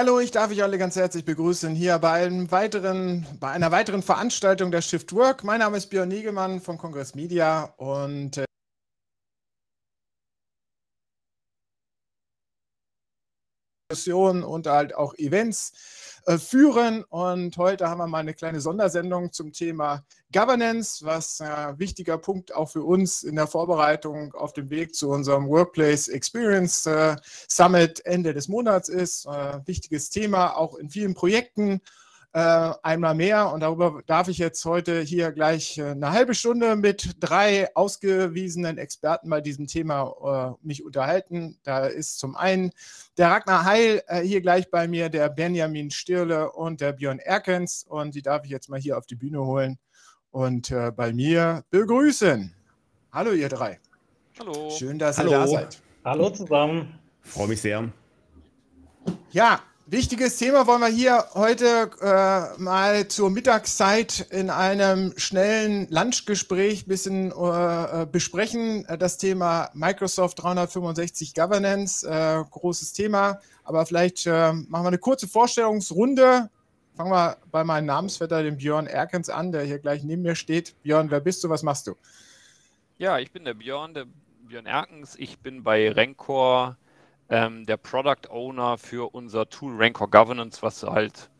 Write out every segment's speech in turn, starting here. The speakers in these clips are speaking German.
Hallo, ich darf euch alle ganz herzlich begrüßen hier bei, einem weiteren, bei einer weiteren Veranstaltung der Shift Work. Mein Name ist Björn Niegemann von Congress Media und äh, und halt auch Events äh, führen. Und heute haben wir mal eine kleine Sondersendung zum Thema Governance, was ein wichtiger Punkt auch für uns in der Vorbereitung auf dem Weg zu unserem Workplace Experience äh, Summit Ende des Monats ist. Äh, wichtiges Thema auch in vielen Projekten äh, einmal mehr. Und darüber darf ich jetzt heute hier gleich äh, eine halbe Stunde mit drei ausgewiesenen Experten bei diesem Thema äh, mich unterhalten. Da ist zum einen der Ragnar Heil äh, hier gleich bei mir, der Benjamin Stirle und der Björn Erkens. Und die darf ich jetzt mal hier auf die Bühne holen und äh, bei mir begrüßen. Hallo, ihr drei. Hallo. Schön, dass Hallo. ihr da seid. Hallo zusammen. Freue mich sehr. Ja, Wichtiges Thema wollen wir hier heute äh, mal zur Mittagszeit in einem schnellen Lunchgespräch ein bisschen äh, besprechen. Das Thema Microsoft 365 Governance, äh, großes Thema. Aber vielleicht äh, machen wir eine kurze Vorstellungsrunde. Fangen wir bei meinem Namensvetter, dem Björn Erkens, an, der hier gleich neben mir steht. Björn, wer bist du? Was machst du? Ja, ich bin der Björn, der Björn Erkens. Ich bin bei Rencor ähm, der Product Owner für unser Tool Rancor Governance, was halt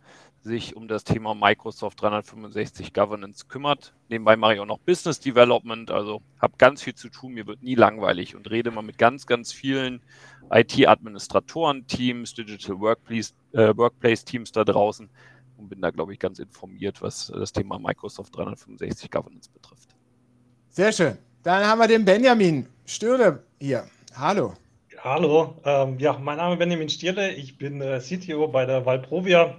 sich um das Thema Microsoft 365 Governance kümmert. Nebenbei mache ich auch noch Business Development, also habe ganz viel zu tun, mir wird nie langweilig und rede mal mit ganz, ganz vielen IT-Administratoren, Teams, Digital Workplace, äh, da draußen und bin da, glaube ich, ganz informiert, was das Thema Microsoft 365 Governance betrifft. Sehr schön. Dann haben wir den Benjamin Stürle hier. Hallo. Hallo, ähm, ja, mein Name ist Benjamin Stierle, ich bin äh, CTO bei der Valprovia.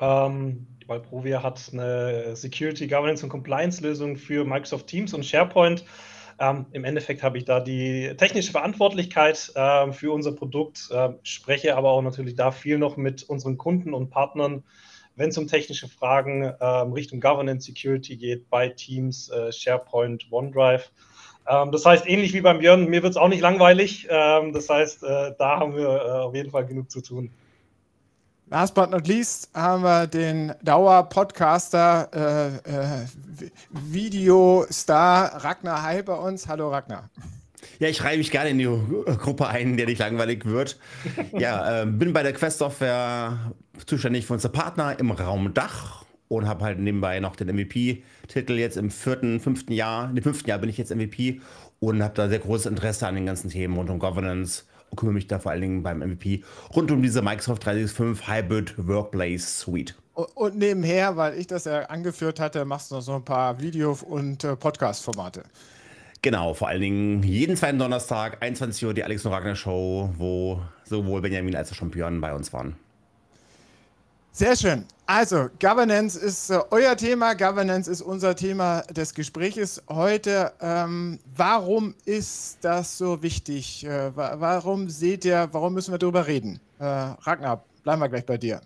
Ähm, Valprovia hat eine Security, Governance und Compliance-Lösung für Microsoft Teams und SharePoint. Ähm, Im Endeffekt habe ich da die technische Verantwortlichkeit äh, für unser Produkt, äh, spreche aber auch natürlich da viel noch mit unseren Kunden und Partnern, wenn es um technische Fragen äh, Richtung Governance, Security geht, bei Teams, äh, SharePoint, OneDrive. Ähm, das heißt, ähnlich wie beim Björn, mir wird es auch nicht langweilig. Ähm, das heißt, äh, da haben wir äh, auf jeden Fall genug zu tun. Last but not least haben wir den Dauer-Podcaster, äh, äh, Videostar Ragnar Heil bei uns. Hallo Ragnar. Ja, ich reihe mich gerne in die Gruppe ein, der nicht langweilig wird. ja, äh, bin bei der Quest Software zuständig für unsere Partner im Raum Dach und habe halt nebenbei noch den MVP-Titel jetzt im vierten, fünften Jahr. Im fünften Jahr bin ich jetzt MVP und habe da sehr großes Interesse an den ganzen Themen rund um Governance und kümmere mich da vor allen Dingen beim MVP rund um diese Microsoft 365 Hybrid Workplace Suite. Und nebenher, weil ich das ja angeführt hatte, machst du noch so ein paar Video- und äh, Podcast-Formate. Genau, vor allen Dingen jeden zweiten Donnerstag, 21 Uhr, die Alex und Ragnar Show, wo sowohl Benjamin als auch schon Björn bei uns waren. Sehr schön. Also, Governance ist äh, euer Thema, Governance ist unser Thema des Gespräches heute. Ähm, warum ist das so wichtig? Äh, warum seht ihr, warum müssen wir darüber reden? Äh, Ragnar, bleiben wir gleich bei dir.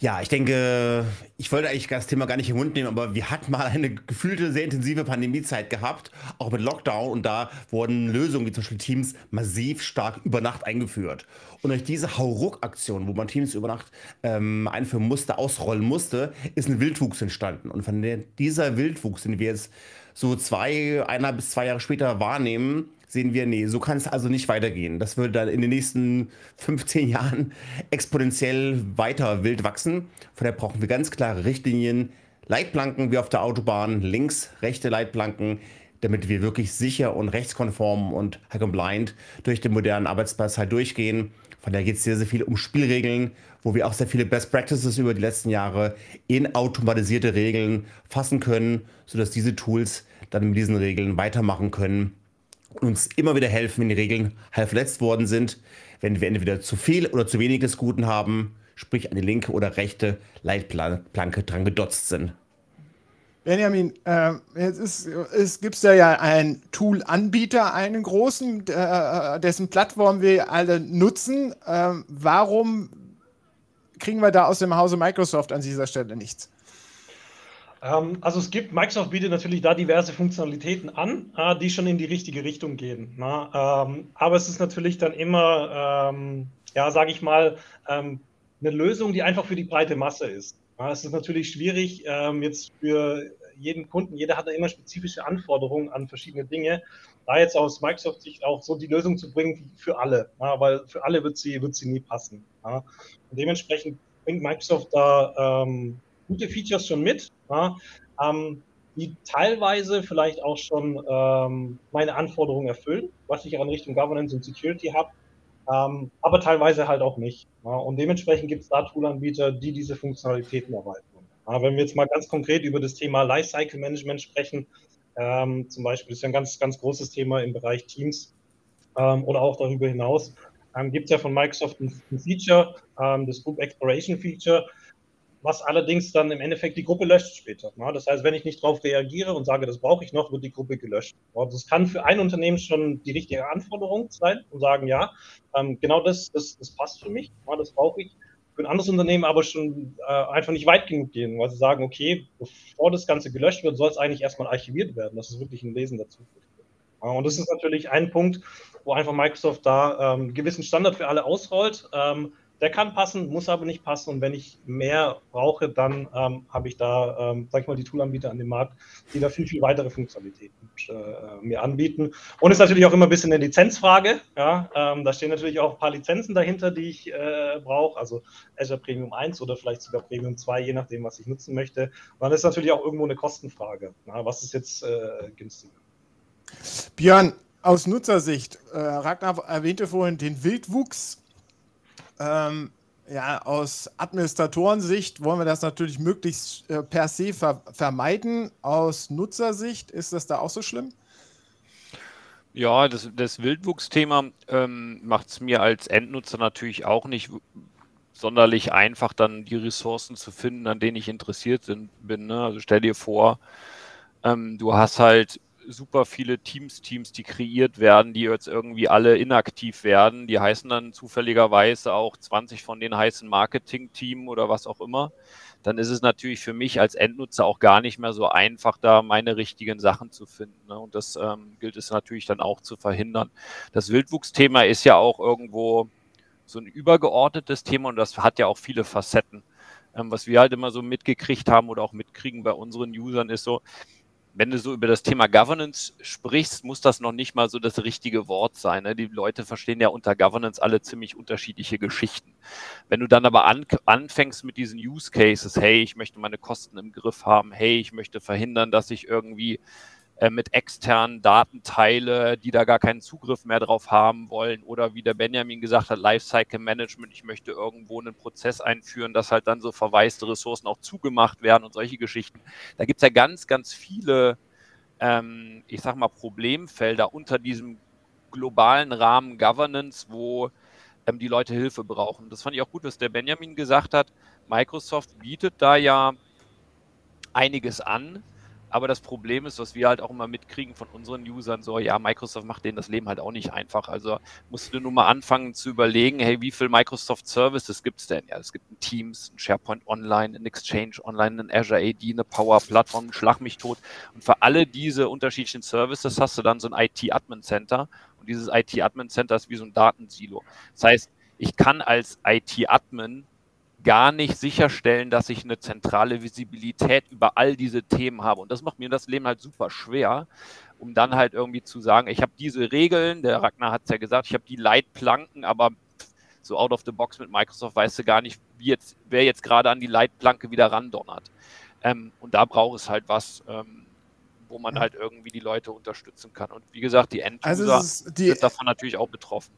Ja, ich denke, ich wollte eigentlich das Thema gar nicht im Mund nehmen, aber wir hatten mal eine gefühlte, sehr intensive Pandemiezeit gehabt, auch mit Lockdown und da wurden Lösungen wie zum Beispiel Teams massiv stark über Nacht eingeführt. Und durch diese Hauruck-Aktion, wo man Teams über Nacht ähm, einführen musste, ausrollen musste, ist ein Wildwuchs entstanden. Und von der, dieser Wildwuchs, den wir jetzt so zwei, einer bis zwei Jahre später wahrnehmen, sehen wir, nee, so kann es also nicht weitergehen. Das würde dann in den nächsten 15 Jahren exponentiell weiter wild wachsen. Von daher brauchen wir ganz klare Richtlinien, Leitplanken wie auf der Autobahn, links, rechte Leitplanken, damit wir wirklich sicher und rechtskonform und compliant durch den modernen Arbeitsplatz halt durchgehen. Von daher geht es sehr, sehr viel um Spielregeln, wo wir auch sehr viele Best Practices über die letzten Jahre in automatisierte Regeln fassen können, sodass diese Tools dann mit diesen Regeln weitermachen können uns immer wieder helfen, wenn die Regeln halb verletzt worden sind, wenn wir entweder zu viel oder zu wenig des Guten haben, sprich an die linke oder rechte Leitplanke dran gedotzt sind. Benjamin, äh, jetzt ist, es gibt ja, ja einen Tool-Anbieter, einen großen, äh, dessen Plattform wir alle nutzen. Äh, warum kriegen wir da aus dem Hause Microsoft an dieser Stelle nichts? Ähm, also es gibt, Microsoft bietet natürlich da diverse Funktionalitäten an, äh, die schon in die richtige Richtung gehen. Ne? Ähm, aber es ist natürlich dann immer, ähm, ja, sage ich mal, eine Lösung, die einfach für die breite Masse ist. Es ist natürlich schwierig jetzt für jeden Kunden, jeder hat da immer spezifische Anforderungen an verschiedene Dinge, da jetzt aus Microsoft-Sicht auch so die Lösung zu bringen für alle, weil für alle wird sie, wird sie nie passen. Und dementsprechend bringt Microsoft da gute Features schon mit, ja, ähm, die teilweise vielleicht auch schon ähm, meine Anforderungen erfüllen, was ich auch in Richtung Governance und Security habe, ähm, aber teilweise halt auch nicht. und dementsprechend gibt es da Toolanbieter, die diese Funktionalitäten erweitern. wenn wir jetzt mal ganz konkret über das Thema Lifecycle Management sprechen, ähm, zum Beispiel ist ja ein ganz, ganz großes Thema im Bereich Teams ähm, oder auch darüber hinaus. Ähm, Gibt es ja von Microsoft ein, ein Feature, ähm, das Group Exploration Feature, was allerdings dann im Endeffekt die Gruppe löscht später. Ja, das heißt, wenn ich nicht darauf reagiere und sage, das brauche ich noch, wird die Gruppe gelöscht. Ja, das kann für ein Unternehmen schon die richtige Anforderung sein und sagen, ja, ähm, genau das, das, das passt für mich, ja, das brauche ich für ein anderes Unternehmen aber schon äh, einfach nicht weit genug gehen, weil sie sagen, okay, bevor das Ganze gelöscht wird, soll es eigentlich erstmal archiviert werden, dass es wirklich ein Lesen dazu. Ja, und das ist natürlich ein Punkt, wo einfach Microsoft da ähm, einen gewissen Standard für alle ausrollt. Ähm, der kann passen, muss aber nicht passen. Und wenn ich mehr brauche, dann ähm, habe ich da, ähm, sag ich mal, die Toolanbieter an dem Markt, die da viel, viel weitere Funktionalitäten äh, mir anbieten. Und ist natürlich auch immer ein bisschen eine Lizenzfrage. Ja? Ähm, da stehen natürlich auch ein paar Lizenzen dahinter, die ich äh, brauche. Also Azure Premium 1 oder vielleicht sogar Premium 2, je nachdem, was ich nutzen möchte. Und dann ist natürlich auch irgendwo eine Kostenfrage. Ja? Was ist jetzt äh, günstiger? Björn, aus Nutzersicht, äh, Ragnar erwähnte vorhin den Wildwuchs ähm, ja, aus Administratorensicht wollen wir das natürlich möglichst äh, per se ver vermeiden. Aus Nutzersicht ist das da auch so schlimm? Ja, das, das Wildwuchsthema ähm, macht es mir als Endnutzer natürlich auch nicht sonderlich einfach, dann die Ressourcen zu finden, an denen ich interessiert bin. Ne? Also stell dir vor, ähm, du hast halt super viele Teams-Teams, die kreiert werden, die jetzt irgendwie alle inaktiv werden. Die heißen dann zufälligerweise auch 20 von denen heißen Marketing-Team oder was auch immer. Dann ist es natürlich für mich als Endnutzer auch gar nicht mehr so einfach, da meine richtigen Sachen zu finden. Ne? Und das ähm, gilt es natürlich dann auch zu verhindern. Das Wildwuchsthema ist ja auch irgendwo so ein übergeordnetes Thema und das hat ja auch viele Facetten. Ähm, was wir halt immer so mitgekriegt haben oder auch mitkriegen bei unseren Usern ist so, wenn du so über das Thema Governance sprichst, muss das noch nicht mal so das richtige Wort sein. Ne? Die Leute verstehen ja unter Governance alle ziemlich unterschiedliche Geschichten. Wenn du dann aber an, anfängst mit diesen Use Cases, hey, ich möchte meine Kosten im Griff haben, hey, ich möchte verhindern, dass ich irgendwie äh, mit externen Datenteile, die da gar keinen Zugriff mehr drauf haben wollen. Oder wie der Benjamin gesagt hat, Lifecycle Management, ich möchte irgendwo einen Prozess einführen, dass halt dann so verwaiste Ressourcen auch zugemacht werden und solche Geschichten. Da gibt es ja ganz, ganz viele, ähm, ich sag mal, Problemfelder unter diesem globalen Rahmen Governance, wo ähm, die Leute Hilfe brauchen. Das fand ich auch gut, was der Benjamin gesagt hat. Microsoft bietet da ja einiges an, aber das Problem ist, was wir halt auch immer mitkriegen von unseren Usern, so, ja, Microsoft macht denen das Leben halt auch nicht einfach. Also musst du nur mal anfangen zu überlegen, hey, wie viel Microsoft Services gibt es denn? Ja, es gibt ein Teams, ein SharePoint Online, ein Exchange Online, ein Azure AD, eine Power Plattform, Schlag mich tot. Und für alle diese unterschiedlichen Services hast du dann so ein IT-Admin Center. Und dieses IT-Admin Center ist wie so ein Datensilo. Das heißt, ich kann als IT-Admin gar nicht sicherstellen, dass ich eine zentrale Visibilität über all diese Themen habe. Und das macht mir das Leben halt super schwer, um dann halt irgendwie zu sagen, ich habe diese Regeln, der Ragnar hat es ja gesagt, ich habe die Leitplanken, aber so out of the box mit Microsoft weißt du gar nicht, wie jetzt, wer jetzt gerade an die Leitplanke wieder randonnert. Ähm, und da braucht es halt was, ähm, wo man halt irgendwie die Leute unterstützen kann. Und wie gesagt, die Enduser also die, sind davon natürlich auch betroffen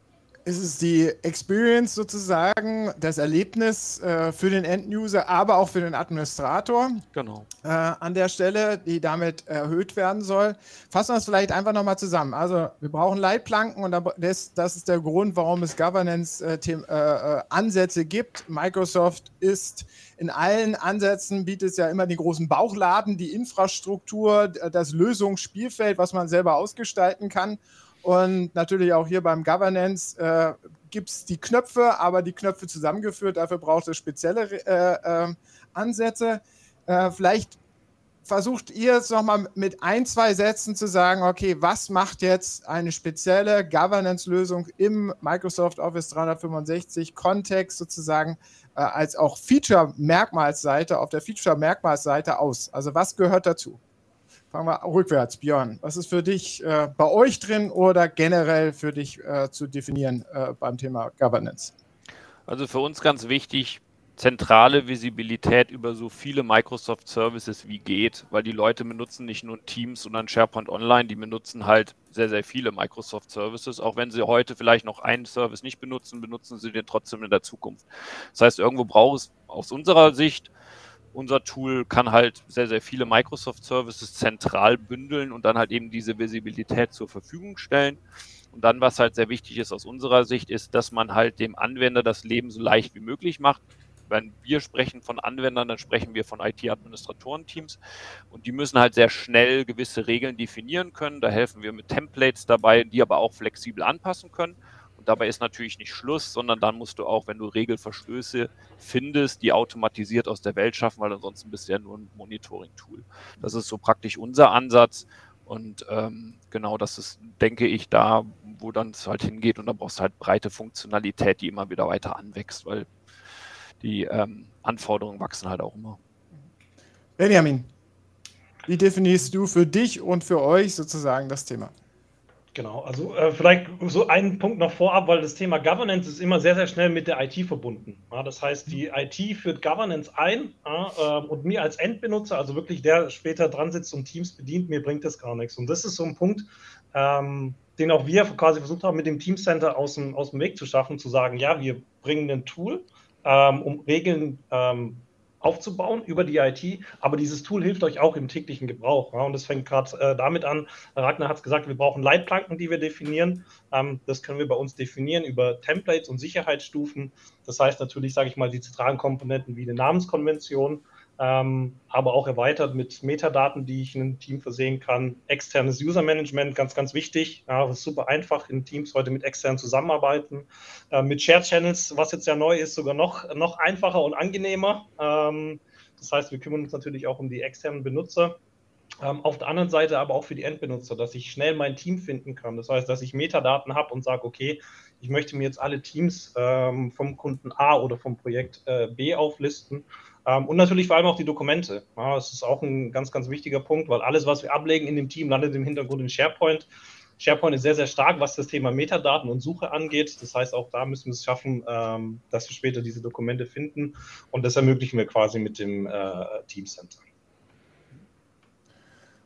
ist es die Experience sozusagen, das Erlebnis äh, für den End-User, aber auch für den Administrator. Genau. Äh, an der Stelle, die damit erhöht werden soll. Fassen wir es vielleicht einfach nochmal zusammen. Also wir brauchen Leitplanken und das, das ist der Grund, warum es Governance-Ansätze äh, äh gibt. Microsoft ist in allen Ansätzen, bietet es ja immer den großen Bauchladen, die Infrastruktur, das Lösungsspielfeld, was man selber ausgestalten kann. Und natürlich auch hier beim Governance äh, gibt es die Knöpfe, aber die Knöpfe zusammengeführt. Dafür braucht es spezielle äh, äh, Ansätze. Vielleicht versucht ihr jetzt nochmal mit ein, zwei Sätzen zu sagen, okay, was macht jetzt eine spezielle Governance-Lösung im Microsoft Office 365 Kontext sozusagen äh, als auch Feature-Merkmalsseite auf der Feature-Merkmalsseite aus? Also was gehört dazu? Fangen wir rückwärts, Björn. Was ist für dich äh, bei euch drin oder generell für dich äh, zu definieren äh, beim Thema Governance? Also für uns ganz wichtig, zentrale Visibilität über so viele Microsoft Services wie geht, weil die Leute benutzen nicht nur Teams, sondern SharePoint Online, die benutzen halt sehr, sehr viele Microsoft Services. Auch wenn sie heute vielleicht noch einen Service nicht benutzen, benutzen sie den trotzdem in der Zukunft. Das heißt, irgendwo braucht es aus unserer Sicht, unser Tool kann halt sehr, sehr viele Microsoft Services zentral bündeln und dann halt eben diese Visibilität zur Verfügung stellen. Und dann, was halt sehr wichtig ist aus unserer Sicht, ist, dass man halt dem Anwender das Leben so leicht wie möglich macht wenn wir sprechen von Anwendern, dann sprechen wir von IT-Administratorenteams und die müssen halt sehr schnell gewisse Regeln definieren können. Da helfen wir mit Templates dabei, die aber auch flexibel anpassen können. Und dabei ist natürlich nicht Schluss, sondern dann musst du auch, wenn du Regelverstöße findest, die automatisiert aus der Welt schaffen, weil ansonsten bist du ja nur ein Monitoring-Tool. Das ist so praktisch unser Ansatz. Und ähm, genau das ist, denke ich, da, wo dann es halt hingeht. Und da brauchst du halt breite Funktionalität, die immer wieder weiter anwächst, weil die ähm, Anforderungen wachsen halt auch immer. Benjamin, wie definierst du für dich und für euch sozusagen das Thema? Genau, also äh, vielleicht so einen Punkt noch vorab, weil das Thema Governance ist immer sehr, sehr schnell mit der IT verbunden. Ja, das heißt, die IT führt Governance ein ja, äh, und mir als Endbenutzer, also wirklich der später dran sitzt und Teams bedient, mir bringt das gar nichts. Und das ist so ein Punkt, ähm, den auch wir quasi versucht haben, mit dem Teamcenter aus dem, aus dem Weg zu schaffen, zu sagen, ja, wir bringen ein Tool, ähm, um Regeln ähm, aufzubauen über die IT. Aber dieses Tool hilft euch auch im täglichen Gebrauch. Ja? Und das fängt gerade äh, damit an. Ragnar hat es gesagt, wir brauchen Leitplanken, die wir definieren. Ähm, das können wir bei uns definieren über Templates und Sicherheitsstufen. Das heißt natürlich, sage ich mal, die zentralen Komponenten wie eine Namenskonvention, ähm, aber auch erweitert mit Metadaten, die ich in einem Team versehen kann. Externes User Management, ganz, ganz wichtig. Ja, super einfach in Teams heute mit externen zusammenarbeiten. Äh, mit Shared Channels, was jetzt ja neu ist, sogar noch, noch einfacher und angenehmer. Ähm, das heißt, wir kümmern uns natürlich auch um die externen Benutzer. Ähm, auf der anderen Seite aber auch für die Endbenutzer, dass ich schnell mein Team finden kann. Das heißt, dass ich Metadaten habe und sage, okay, ich möchte mir jetzt alle Teams ähm, vom Kunden A oder vom Projekt äh, B auflisten und natürlich vor allem auch die Dokumente. Ja, das ist auch ein ganz, ganz wichtiger Punkt, weil alles, was wir ablegen in dem Team, landet im Hintergrund in SharePoint. SharePoint ist sehr, sehr stark, was das Thema Metadaten und Suche angeht. Das heißt, auch da müssen wir es schaffen, ähm, dass wir später diese Dokumente finden. Und das ermöglichen wir quasi mit dem äh, Team Center.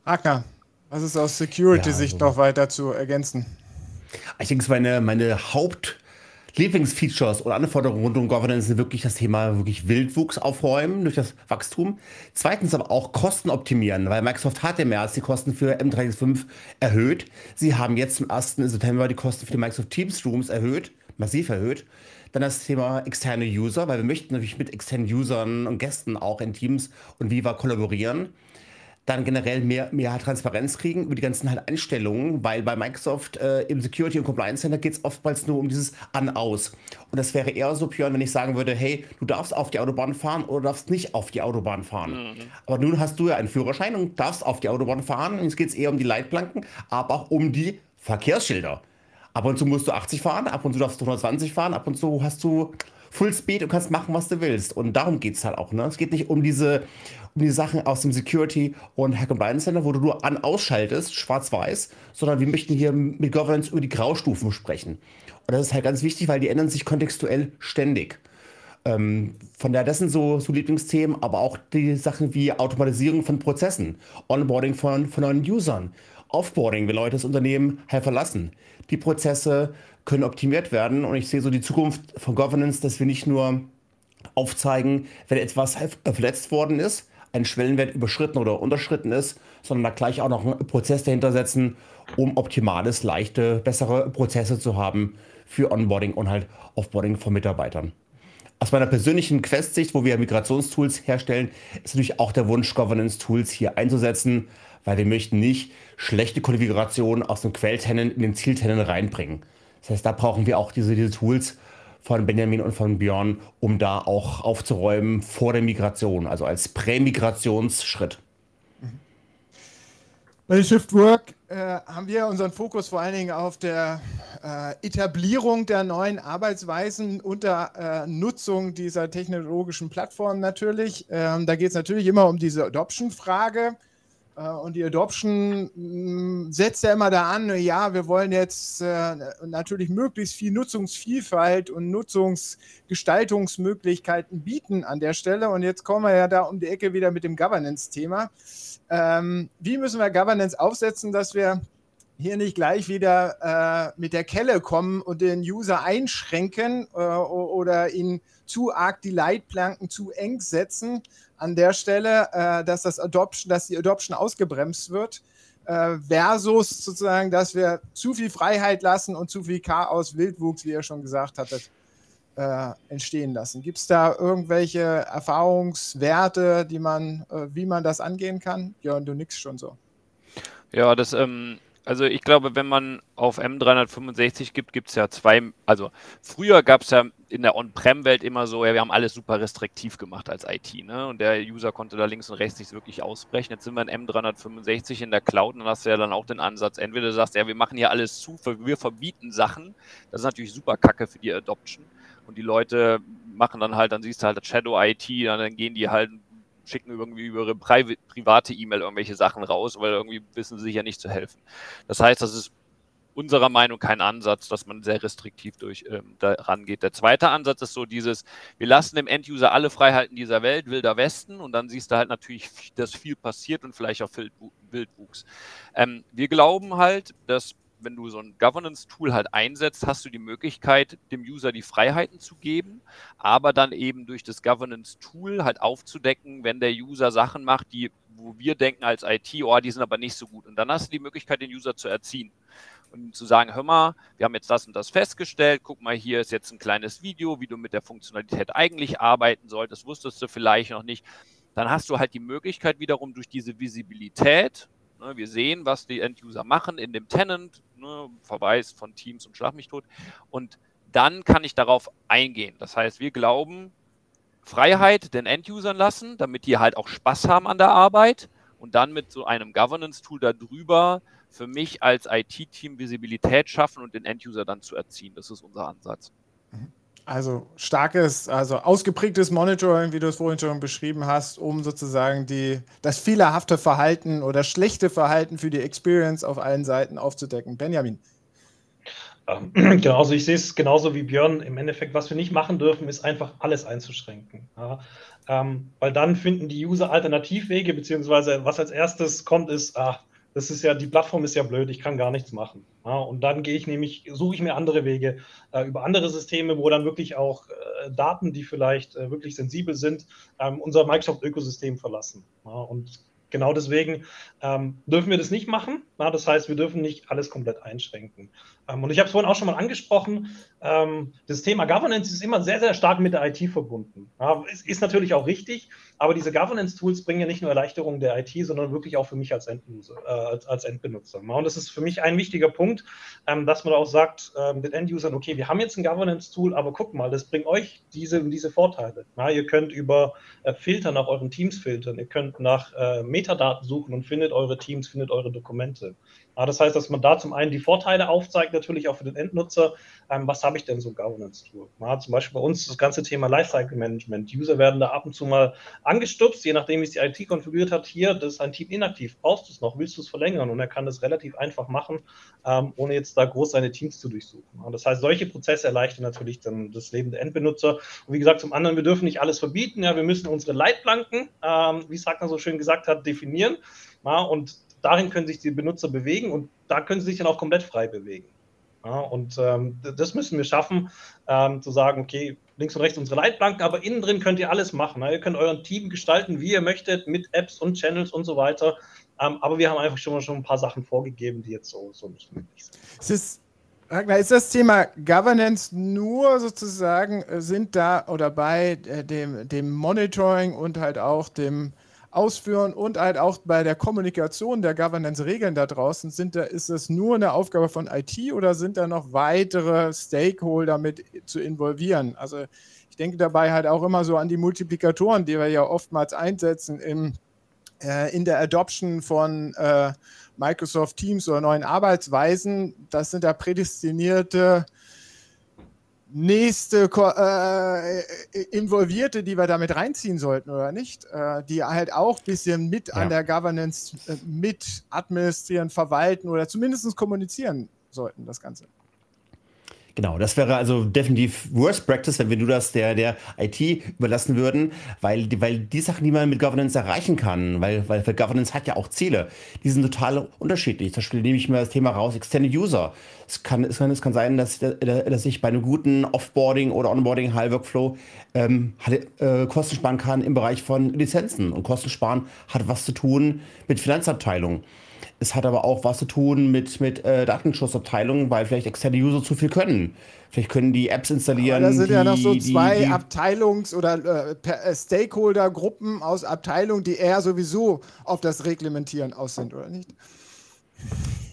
Ragnar, was ist aus Security-Sicht ja, also, noch weiter zu ergänzen? Ich denke, es ist meine, meine Haupt- Lieblingsfeatures oder Anforderungen rund um Governance sind wirklich das Thema wirklich Wildwuchs aufräumen durch das Wachstum. Zweitens aber auch Kosten optimieren, weil Microsoft hat im März die Kosten für M365 erhöht. Sie haben jetzt zum 1. September die Kosten für die Microsoft Teams Rooms erhöht, massiv erhöht. Dann das Thema externe User, weil wir möchten natürlich mit externen Usern und Gästen auch in Teams und Viva kollaborieren dann generell mehr, mehr Transparenz kriegen über die ganzen halt Einstellungen, weil bei Microsoft äh, im Security und Compliance Center geht es oftmals nur um dieses An-Aus. Und das wäre eher so, Björn, wenn ich sagen würde, hey, du darfst auf die Autobahn fahren oder darfst nicht auf die Autobahn fahren. Mhm. Aber nun hast du ja einen Führerschein und darfst auf die Autobahn fahren. Und jetzt geht es eher um die Leitplanken, aber auch um die Verkehrsschilder. Ab und zu musst du 80 fahren, ab und zu darfst du 120 fahren, ab und zu hast du Full Speed und kannst machen, was du willst. Und darum geht es halt auch. Ne? Es geht nicht um diese, die Sachen aus dem Security und Hack Compliance Center, wo du nur an ausschaltest, schwarz-weiß, sondern wir möchten hier mit Governance über die Graustufen sprechen. Und das ist halt ganz wichtig, weil die ändern sich kontextuell ständig. Ähm, von daher, das sind so, so Lieblingsthemen, aber auch die Sachen wie Automatisierung von Prozessen, Onboarding von, von neuen Usern, Offboarding, wenn Leute das Unternehmen halt verlassen. Die Prozesse können optimiert werden und ich sehe so die Zukunft von Governance, dass wir nicht nur aufzeigen, wenn etwas verletzt worden ist, ein Schwellenwert überschritten oder unterschritten ist, sondern da gleich auch noch einen Prozess dahinter setzen, um optimales, leichte, bessere Prozesse zu haben für Onboarding und halt Offboarding von Mitarbeitern. Aus meiner persönlichen Quest-Sicht, wo wir Migrationstools herstellen, ist natürlich auch der Wunsch, Governance-Tools hier einzusetzen, weil wir möchten nicht schlechte Konfigurationen aus dem Quelltenant in den Zieltenant reinbringen. Das heißt, da brauchen wir auch diese, diese Tools, von Benjamin und von Björn, um da auch aufzuräumen vor der Migration, also als Prämigrationsschritt. Bei Shift Work äh, haben wir unseren Fokus vor allen Dingen auf der äh, Etablierung der neuen Arbeitsweisen unter äh, Nutzung dieser technologischen Plattform natürlich. Ähm, da geht es natürlich immer um diese Adoption-Frage. Äh, und die Adoption mm, setzt ja immer da an, ja, wir wollen jetzt äh, natürlich möglichst viel Nutzungsvielfalt und Nutzungsgestaltungsmöglichkeiten bieten an der Stelle. Und jetzt kommen wir ja da um die Ecke wieder mit dem Governance-Thema. Ähm, wie müssen wir Governance aufsetzen, dass wir hier nicht gleich wieder äh, mit der Kelle kommen und den User einschränken äh, oder ihn zu arg die Leitplanken zu eng setzen an der Stelle, äh, dass, das Adoption, dass die Adoption ausgebremst wird, äh, versus sozusagen, dass wir zu viel Freiheit lassen und zu viel Chaos, Wildwuchs, wie ihr schon gesagt hattet, äh, entstehen lassen. Gibt es da irgendwelche Erfahrungswerte, die man, äh, wie man das angehen kann? Jörn, du nix schon so. Ja, das, ähm, also ich glaube, wenn man auf M365 gibt, gibt es ja zwei, also früher gab es ja in der On-Prem-Welt immer so, ja, wir haben alles super restriktiv gemacht als IT, ne? Und der User konnte da links und rechts nicht wirklich ausbrechen. Jetzt sind wir in M365 in der Cloud und dann hast du ja dann auch den Ansatz, entweder du sagst, ja, wir machen hier alles zu, wir verbieten Sachen. Das ist natürlich super kacke für die Adoption. Und die Leute machen dann halt, dann siehst du halt das Shadow IT, dann gehen die halt, schicken irgendwie über ihre Pri private E-Mail irgendwelche Sachen raus, weil irgendwie wissen sie sich ja nicht zu helfen. Das heißt, das ist unserer Meinung kein Ansatz, dass man sehr restriktiv durch ähm, da rangeht. Der zweite Ansatz ist so dieses, wir lassen dem Enduser alle Freiheiten dieser Welt, wilder Westen, und dann siehst du halt natürlich, dass viel passiert und vielleicht auch Wildwuchs. Ähm, wir glauben halt, dass wenn du so ein Governance-Tool halt einsetzt, hast du die Möglichkeit, dem User die Freiheiten zu geben, aber dann eben durch das Governance-Tool halt aufzudecken, wenn der User Sachen macht, die, wo wir denken als IT, oh, die sind aber nicht so gut. Und dann hast du die Möglichkeit, den User zu erziehen und zu sagen, hör mal, wir haben jetzt das und das festgestellt, guck mal, hier ist jetzt ein kleines Video, wie du mit der Funktionalität eigentlich arbeiten solltest, wusstest du vielleicht noch nicht. Dann hast du halt die Möglichkeit wiederum durch diese Visibilität, ne, wir sehen, was die End-User machen in dem Tenant, ne, Verweis von Teams und Schlag mich tot. Und dann kann ich darauf eingehen. Das heißt, wir glauben, Freiheit den End-Usern lassen, damit die halt auch Spaß haben an der Arbeit und dann mit so einem Governance-Tool darüber für mich als IT-Team Visibilität schaffen und den End-User dann zu erziehen. Das ist unser Ansatz. Mhm. Also starkes, also ausgeprägtes Monitoring, wie du es vorhin schon beschrieben hast, um sozusagen die, das fehlerhafte Verhalten oder schlechte Verhalten für die Experience auf allen Seiten aufzudecken. Benjamin. Ähm, genau, also ich sehe es genauso wie Björn. Im Endeffekt, was wir nicht machen dürfen, ist einfach alles einzuschränken. Ja, ähm, weil dann finden die User Alternativwege, beziehungsweise was als erstes kommt, ist, ah, das ist ja, die Plattform ist ja blöd, ich kann gar nichts machen. Ja, und dann gehe ich nämlich, suche ich mir andere Wege äh, über andere Systeme, wo dann wirklich auch äh, Daten, die vielleicht äh, wirklich sensibel sind, ähm, unser Microsoft-Ökosystem verlassen. Ja, und genau deswegen ähm, dürfen wir das nicht machen. Ja, das heißt, wir dürfen nicht alles komplett einschränken. Ähm, und ich habe es vorhin auch schon mal angesprochen, ähm, das Thema Governance ist immer sehr, sehr stark mit der IT verbunden. Ja, ist, natürlich auch richtig, aber diese Governance-Tools bringen ja nicht nur Erleichterung der IT, sondern wirklich auch für mich als, äh, Endbenutzer. Und das ist für mich ein wichtiger Punkt, ähm, dass man auch sagt den Endusern, okay, wir haben jetzt ein Governance-Tool, aber guck mal, das bringt euch diese und diese Vorteile. Ihr könnt über äh, Filter nach euren Teams filtern, ihr könnt nach äh, Metadaten suchen und findet eure Teams, findet eure Dokumente. Ja, das heißt, dass man da zum einen die Vorteile aufzeigt, natürlich auch für den Endnutzer. Ähm, was habe ich denn so Governance-Tool? Ja, zum Beispiel bei uns das ganze Thema Lifecycle Management. User werden da ab und zu mal angestupst, je nachdem, wie es die IT konfiguriert hat. Hier, das ist ein Team inaktiv. Brauchst du es noch? Willst du es verlängern? Und er kann das relativ einfach machen, ähm, ohne jetzt da groß seine Teams zu durchsuchen. Ja, das heißt, solche Prozesse erleichtern natürlich dann das Leben der Endbenutzer. Und wie gesagt, zum anderen, wir dürfen nicht alles verbieten. Ja, wir müssen unsere Leitplanken, ähm, wie Sagner so schön gesagt hat, definieren. Ja, und darin können sich die Benutzer bewegen und da können sie sich dann auch komplett frei bewegen. Ja, und ähm, das müssen wir schaffen, ähm, zu sagen, okay, links und rechts unsere Leitplanken, aber innen drin könnt ihr alles machen. Ja. Ihr könnt euren Team gestalten, wie ihr möchtet, mit Apps und Channels und so weiter. Ähm, aber wir haben einfach schon schon ein paar Sachen vorgegeben, die jetzt so, so nicht möglich sind. Es ist ist das Thema Governance nur sozusagen, äh, sind da oder bei äh, dem, dem Monitoring und halt auch dem ausführen und halt auch bei der Kommunikation der Governance-Regeln da draußen, sind da, ist das nur eine Aufgabe von IT oder sind da noch weitere Stakeholder mit zu involvieren? Also ich denke dabei halt auch immer so an die Multiplikatoren, die wir ja oftmals einsetzen im äh, in der Adoption von äh, Microsoft Teams oder neuen Arbeitsweisen. Das sind da prädestinierte nächste äh, Involvierte, die wir damit reinziehen sollten, oder nicht? Äh, die halt auch ein bisschen mit ja. an der Governance äh, mit administrieren, verwalten oder zumindest kommunizieren sollten, das Ganze. Genau, das wäre also definitiv Worst Practice, wenn wir nur das der, der IT überlassen würden, weil, weil die Sachen, die man mit Governance erreichen kann, weil, weil, weil Governance hat ja auch Ziele, die sind total unterschiedlich. Zum Beispiel nehme ich mir das Thema raus, Extended User. Es kann, es kann, es kann sein, dass, dass ich bei einem guten Offboarding oder Onboarding High Workflow ähm, äh, Kosten sparen kann im Bereich von Lizenzen. Und Kosten sparen hat was zu tun mit Finanzabteilungen. Es hat aber auch was zu tun mit, mit äh, Datenschutzabteilungen, weil vielleicht externe User zu viel können. Vielleicht können die Apps installieren. Da sind die, ja noch so zwei die, die Abteilungs- oder äh, äh, Stakeholder-Gruppen aus Abteilungen, die eher sowieso auf das Reglementieren aus sind, oder nicht?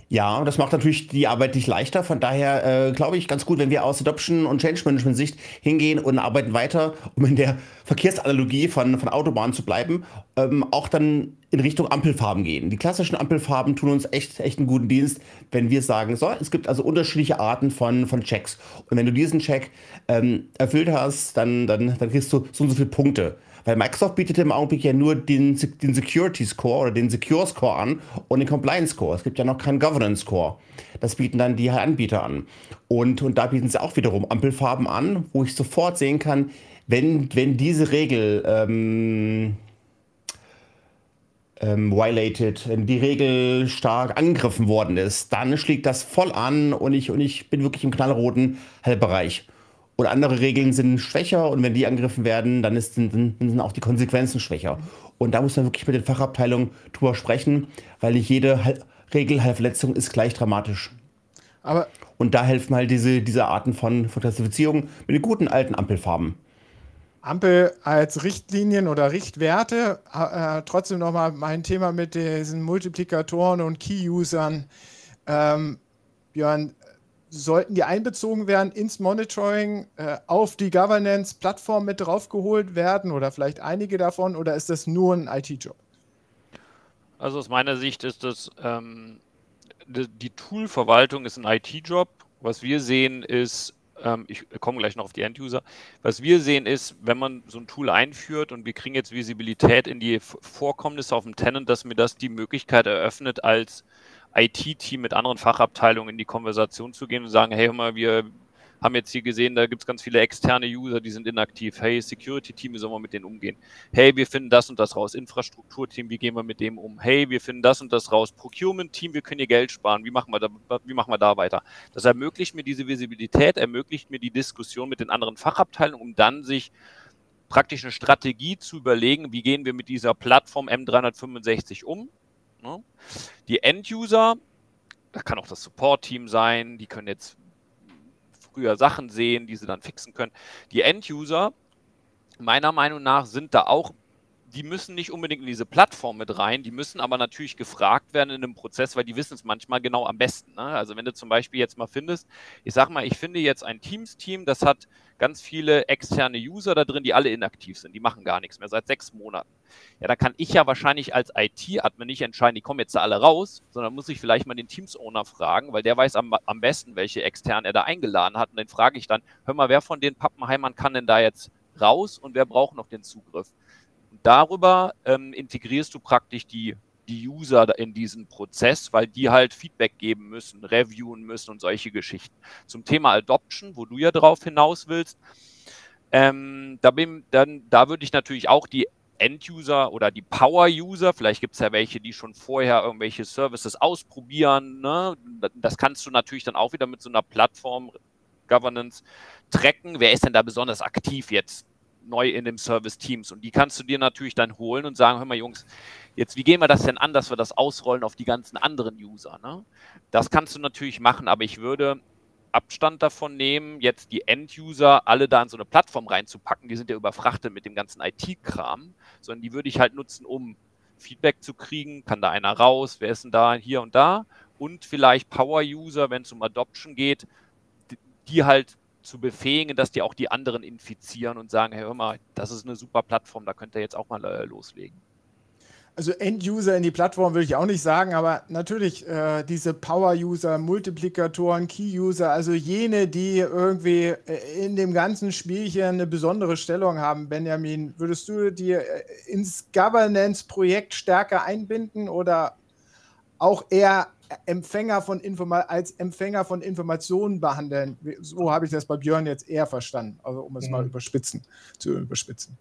Ja, und das macht natürlich die Arbeit nicht leichter. Von daher äh, glaube ich ganz gut, wenn wir aus Adoption und Change Management Sicht hingehen und arbeiten weiter, um in der Verkehrsanalogie von, von Autobahnen zu bleiben, ähm, auch dann in Richtung Ampelfarben gehen. Die klassischen Ampelfarben tun uns echt, echt einen guten Dienst, wenn wir sagen, so, es gibt also unterschiedliche Arten von, von Checks. Und wenn du diesen Check ähm, erfüllt hast, dann, dann, dann kriegst du so und so viele Punkte. Weil Microsoft bietet im Augenblick ja nur den, den Security Score oder den Secure Score an und den Compliance Score. Es gibt ja noch keinen Governance Score. Das bieten dann die Anbieter an. Und, und da bieten sie auch wiederum Ampelfarben an, wo ich sofort sehen kann, wenn, wenn diese Regel ähm, ähm, violated, wenn die Regel stark angegriffen worden ist, dann schlägt das voll an und ich, und ich bin wirklich im knallroten Hellbereich. Und andere Regeln sind schwächer und wenn die angegriffen werden, dann, ist, dann sind auch die Konsequenzen schwächer. Und da muss man wirklich mit den Fachabteilungen drüber sprechen, weil nicht jede Regelverletzung ist gleich dramatisch. Aber und da helfen halt diese, diese Arten von, von Klassifizierung mit den guten alten Ampelfarben. Ampel als Richtlinien oder Richtwerte. Äh, trotzdem nochmal mein Thema mit diesen Multiplikatoren und Key-Usern. Ähm, Björn, sollten die einbezogen werden ins Monitoring, äh, auf die Governance-Plattform mit draufgeholt werden oder vielleicht einige davon oder ist das nur ein IT-Job? Also aus meiner Sicht ist das, ähm, die, die Tool-Verwaltung ist ein IT-Job. Was wir sehen ist, ähm, ich komme gleich noch auf die End-User, was wir sehen ist, wenn man so ein Tool einführt und wir kriegen jetzt Visibilität in die Vorkommnisse auf dem Tenant, dass mir das die Möglichkeit eröffnet, als IT-Team mit anderen Fachabteilungen in die Konversation zu gehen und sagen, hey, hör mal, wir haben jetzt hier gesehen, da gibt es ganz viele externe User, die sind inaktiv. Hey, Security-Team, wie sollen wir mit denen umgehen? Hey, wir finden das und das raus. Infrastruktur-Team, wie gehen wir mit dem um? Hey, wir finden das und das raus. Procurement-Team, wir können hier Geld sparen. Wie machen wir da, wie machen wir da weiter? Das ermöglicht mir diese Visibilität, ermöglicht mir die Diskussion mit den anderen Fachabteilungen, um dann sich praktisch eine Strategie zu überlegen, wie gehen wir mit dieser Plattform M365 um Ne? Die End-User, das kann auch das Support-Team sein, die können jetzt früher Sachen sehen, die sie dann fixen können. Die End-User, meiner Meinung nach, sind da auch die müssen nicht unbedingt in diese Plattform mit rein, die müssen aber natürlich gefragt werden in einem Prozess, weil die wissen es manchmal genau am besten. Ne? Also wenn du zum Beispiel jetzt mal findest, ich sag mal, ich finde jetzt ein Teams-Team, das hat ganz viele externe User da drin, die alle inaktiv sind, die machen gar nichts mehr seit sechs Monaten. Ja, da kann ich ja wahrscheinlich als IT-Admin nicht entscheiden, die kommen jetzt da alle raus, sondern muss ich vielleicht mal den Teams-Owner fragen, weil der weiß am, am besten, welche externen er da eingeladen hat. Und dann frage ich dann, hör mal, wer von den Pappenheimern kann denn da jetzt raus und wer braucht noch den Zugriff? Darüber ähm, integrierst du praktisch die, die User in diesen Prozess, weil die halt Feedback geben müssen, reviewen müssen und solche Geschichten. Zum Thema Adoption, wo du ja drauf hinaus willst, ähm, da, bin, dann, da würde ich natürlich auch die End-User oder die Power-User, vielleicht gibt es ja welche, die schon vorher irgendwelche Services ausprobieren. Ne? Das kannst du natürlich dann auch wieder mit so einer Plattform-Governance tracken. Wer ist denn da besonders aktiv jetzt? Neu in dem Service Teams. Und die kannst du dir natürlich dann holen und sagen, hör mal Jungs, jetzt wie gehen wir das denn an, dass wir das ausrollen auf die ganzen anderen User? Ne? Das kannst du natürlich machen, aber ich würde Abstand davon nehmen, jetzt die End-User alle da in so eine Plattform reinzupacken. Die sind ja überfrachtet mit dem ganzen IT-Kram, sondern die würde ich halt nutzen, um Feedback zu kriegen. Kann da einer raus? Wer ist denn da hier und da? Und vielleicht Power-User, wenn es um Adoption geht, die halt zu befähigen, dass die auch die anderen infizieren und sagen, hey, hör mal, das ist eine super Plattform, da könnt ihr jetzt auch mal äh, loslegen. also End-User in die Plattform würde ich auch nicht sagen, aber natürlich äh, diese Power-User, Multiplikatoren, Key-User, also jene, die irgendwie äh, in dem ganzen Spielchen eine besondere Stellung haben. Benjamin, würdest du die äh, ins Governance-Projekt stärker einbinden oder auch eher Empfänger von Informa als Empfänger von Informationen behandeln? So habe ich das bei Björn jetzt eher verstanden, also um es mhm. mal überspitzen, zu überspitzen.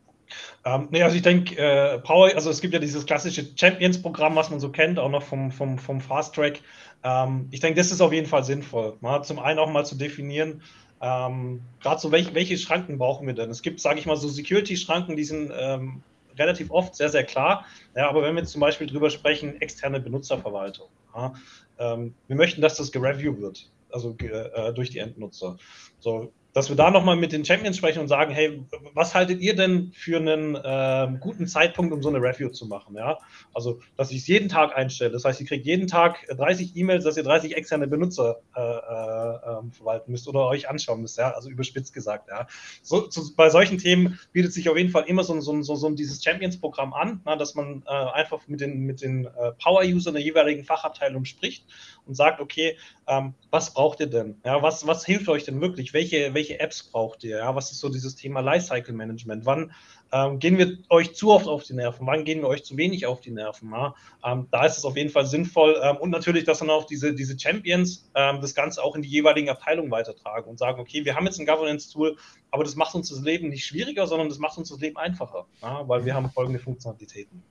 Ähm, nee, also ich denke, äh, Power, also es gibt ja dieses klassische Champions-Programm, was man so kennt, auch noch vom, vom, vom Fast Track. Ähm, ich denke, das ist auf jeden Fall sinnvoll. Mal zum einen auch mal zu definieren, ähm, gerade so, welche, welche Schranken brauchen wir denn? Es gibt, sage ich mal, so Security-Schranken, die sind ähm, relativ oft sehr, sehr klar. Ja, aber wenn wir jetzt zum Beispiel drüber sprechen, externe Benutzerverwaltung. Ja, ähm, wir möchten, dass das gereviewt wird, also äh, durch die Endnutzer. So, dass wir da nochmal mit den Champions sprechen und sagen, hey, was haltet ihr denn für einen äh, guten Zeitpunkt, um so eine Review zu machen? Ja? Also, dass ich es jeden Tag einstelle. Das heißt, ihr kriegt jeden Tag 30 E-Mails, dass ihr 30 externe Benutzer äh, äh, ähm, verwalten müsst oder euch anschauen müsst, ja? also überspitzt gesagt. Ja? So, zu, bei solchen Themen bietet sich auf jeden Fall immer so, so, so, so dieses Champions-Programm an, na, dass man äh, einfach mit den, mit den äh, Power-Usern der jeweiligen Fachabteilung spricht und sagt, okay, ähm, was braucht ihr denn? Ja, was, was hilft euch denn wirklich? Welche, welche Apps braucht ihr? Ja, was ist so dieses Thema Lifecycle Management? Wann ähm, gehen wir euch zu oft auf die Nerven? Wann gehen wir euch zu wenig auf die Nerven? Ja? Ähm, da ist es auf jeden Fall sinnvoll. Ähm, und natürlich, dass dann auch diese, diese Champions ähm, das Ganze auch in die jeweiligen Abteilungen weitertragen und sagen, okay, wir haben jetzt ein Governance-Tool, aber das macht uns das Leben nicht schwieriger, sondern das macht uns das Leben einfacher, ja? weil wir haben folgende Funktionalitäten.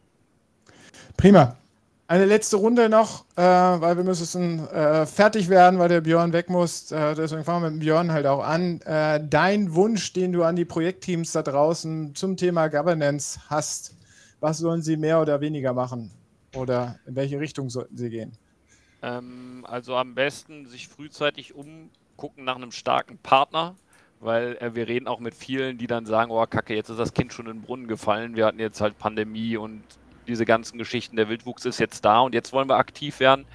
Prima. Eine letzte Runde noch, äh, weil wir müssen äh, fertig werden, weil der Björn weg muss. Äh, deswegen fangen wir mit dem Björn halt auch an. Äh, dein Wunsch, den du an die Projektteams da draußen zum Thema Governance hast, was sollen sie mehr oder weniger machen? Oder in welche Richtung sollten sie gehen? Ähm, also am besten sich frühzeitig umgucken nach einem starken Partner, weil äh, wir reden auch mit vielen, die dann sagen, oh Kacke, jetzt ist das Kind schon in den Brunnen gefallen, wir hatten jetzt halt Pandemie und diese ganzen Geschichten, der Wildwuchs ist jetzt da und jetzt wollen wir aktiv werden.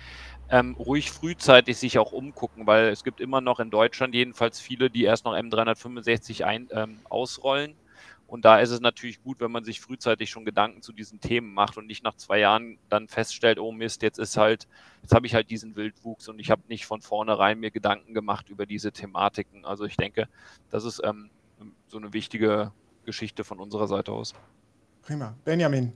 Ähm, ruhig frühzeitig sich auch umgucken, weil es gibt immer noch in Deutschland jedenfalls viele, die erst noch M365 ein, ähm, ausrollen. Und da ist es natürlich gut, wenn man sich frühzeitig schon Gedanken zu diesen Themen macht und nicht nach zwei Jahren dann feststellt, oh Mist, jetzt ist halt, jetzt habe ich halt diesen Wildwuchs und ich habe nicht von vornherein mir Gedanken gemacht über diese Thematiken. Also ich denke, das ist ähm, so eine wichtige Geschichte von unserer Seite aus. Prima. Benjamin,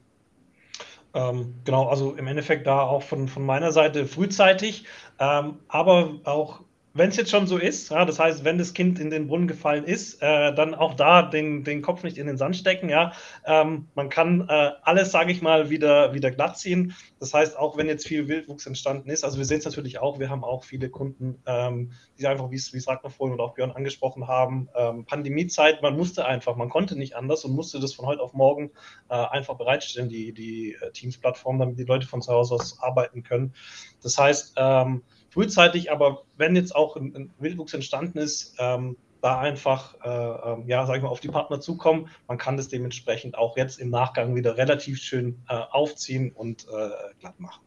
ähm, genau, also im Endeffekt da auch von, von meiner Seite frühzeitig, ähm, aber auch wenn es jetzt schon so ist, ja, das heißt, wenn das Kind in den Brunnen gefallen ist, äh, dann auch da den, den Kopf nicht in den Sand stecken. Ja, ähm, man kann äh, alles, sage ich mal, wieder, wieder glatt ziehen. Das heißt, auch wenn jetzt viel Wildwuchs entstanden ist, also wir sehen es natürlich auch, wir haben auch viele Kunden, ähm, die einfach, wie es Ragnar vorhin und auch Björn angesprochen haben, ähm, Pandemiezeit, man musste einfach, man konnte nicht anders und musste das von heute auf morgen äh, einfach bereitstellen, die, die äh, Teams-Plattform, damit die Leute von zu Hause aus arbeiten können. Das heißt, ähm, frühzeitig, aber wenn jetzt auch ein, ein Wildwuchs entstanden ist, ähm, da einfach, äh, ähm, ja, sag ich mal, auf die Partner zukommen. Man kann das dementsprechend auch jetzt im Nachgang wieder relativ schön äh, aufziehen und äh, glatt machen.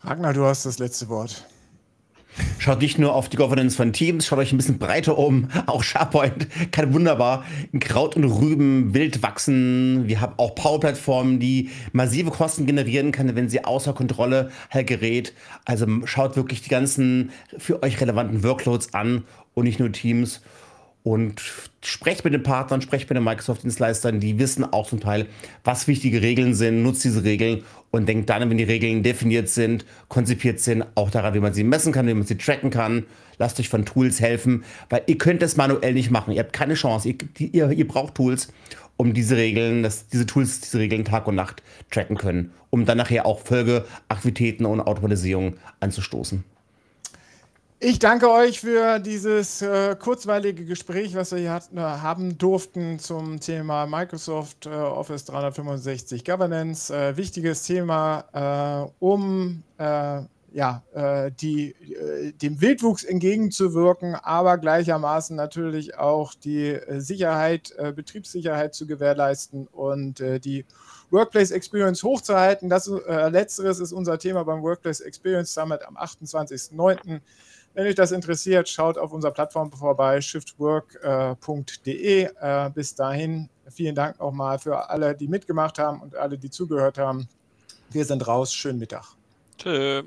Ragnar, du hast das letzte Wort. Schaut nicht nur auf die Governance von Teams, schaut euch ein bisschen breiter um. Auch SharePoint kann wunderbar in Kraut und Rüben wild wachsen. Wir haben auch Power-Plattformen, die massive Kosten generieren können, wenn sie außer Kontrolle halt gerät. Also schaut wirklich die ganzen für euch relevanten Workloads an und nicht nur Teams. Und sprecht mit den Partnern, sprecht mit den Microsoft-Dienstleistern, die wissen auch zum Teil, was wichtige Regeln sind, nutzt diese Regeln und denkt dann, wenn die Regeln definiert sind, konzipiert sind, auch daran, wie man sie messen kann, wie man sie tracken kann. Lasst euch von Tools helfen, weil ihr könnt das manuell nicht machen. Ihr habt keine Chance. Ihr, ihr, ihr braucht Tools, um diese Regeln, dass diese Tools diese Regeln Tag und Nacht tracken können, um dann nachher auch Folgeaktivitäten und Automatisierung anzustoßen. Ich danke euch für dieses äh, kurzweilige Gespräch, was wir hier hatten, äh, haben durften zum Thema Microsoft äh, Office 365 Governance. Äh, wichtiges Thema, äh, um äh, ja, die, dem Wildwuchs entgegenzuwirken, aber gleichermaßen natürlich auch die Sicherheit, Betriebssicherheit zu gewährleisten und die Workplace Experience hochzuhalten. Das Letzteres ist unser Thema beim Workplace Experience Summit am 28.09. Wenn euch das interessiert, schaut auf unserer Plattform vorbei, shiftwork.de. Äh, bis dahin, vielen Dank nochmal für alle, die mitgemacht haben und alle, die zugehört haben. Wir sind raus. Schönen Mittag. Tschö.